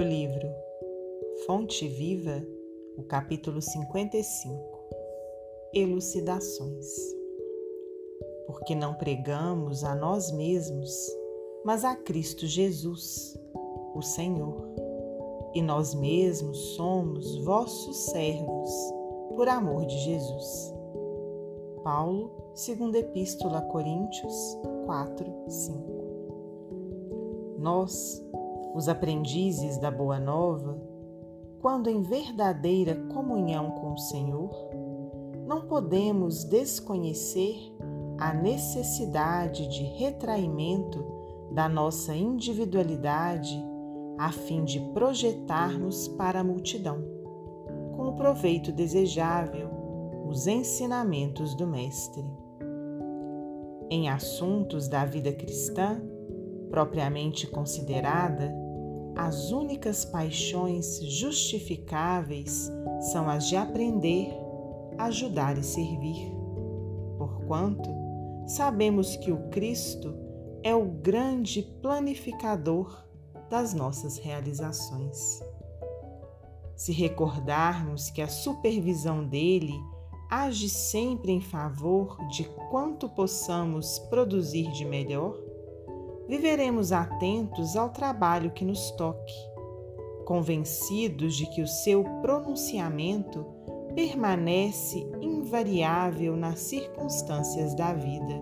do livro Fonte Viva, o capítulo 55 Elucidações. Porque não pregamos a nós mesmos, mas a Cristo Jesus, o Senhor, e nós mesmos somos vossos servos, por amor de Jesus. Paulo, segunda Epístola a Coríntios 4, 5. Nós, os aprendizes da Boa Nova, quando em verdadeira comunhão com o Senhor, não podemos desconhecer a necessidade de retraimento da nossa individualidade a fim de projetarmos para a multidão, com o proveito desejável, os ensinamentos do Mestre. Em assuntos da vida cristã, propriamente considerada, as únicas paixões justificáveis são as de aprender, ajudar e servir. Porquanto sabemos que o Cristo é o grande planificador das nossas realizações. Se recordarmos que a supervisão dele age sempre em favor de quanto possamos produzir de melhor, viveremos atentos ao trabalho que nos toque, convencidos de que o seu pronunciamento permanece invariável nas circunstâncias da vida.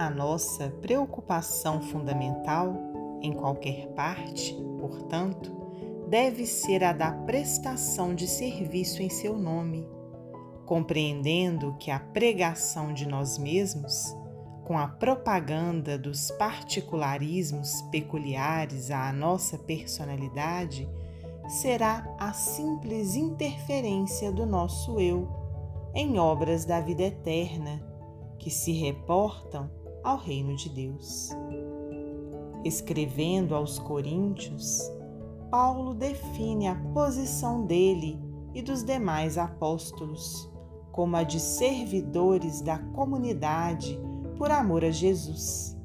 A nossa preocupação fundamental, em qualquer parte, portanto, deve ser a da prestação de serviço em seu nome, compreendendo que a pregação de nós mesmos com a propaganda dos particularismos peculiares à nossa personalidade será a simples interferência do nosso eu em obras da vida eterna que se reportam ao reino de Deus. Escrevendo aos Coríntios, Paulo define a posição dele e dos demais apóstolos como a de servidores da comunidade por amor a Jesus.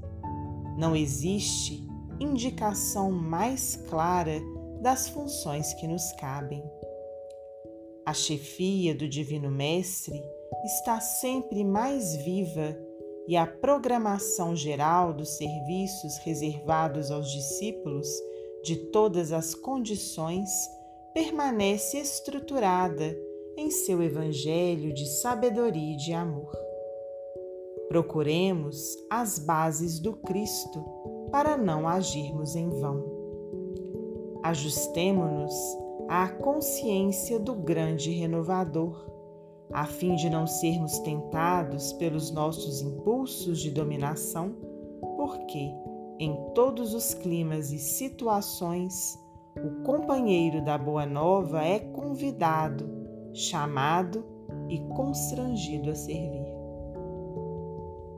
Não existe indicação mais clara das funções que nos cabem. A chefia do Divino Mestre está sempre mais viva e a programação geral dos serviços reservados aos discípulos de todas as condições permanece estruturada em seu Evangelho de sabedoria e de amor. Procuremos as bases do Cristo para não agirmos em vão. Ajustemo-nos à consciência do grande renovador, a fim de não sermos tentados pelos nossos impulsos de dominação, porque, em todos os climas e situações, o companheiro da Boa Nova é convidado, chamado e constrangido a servir.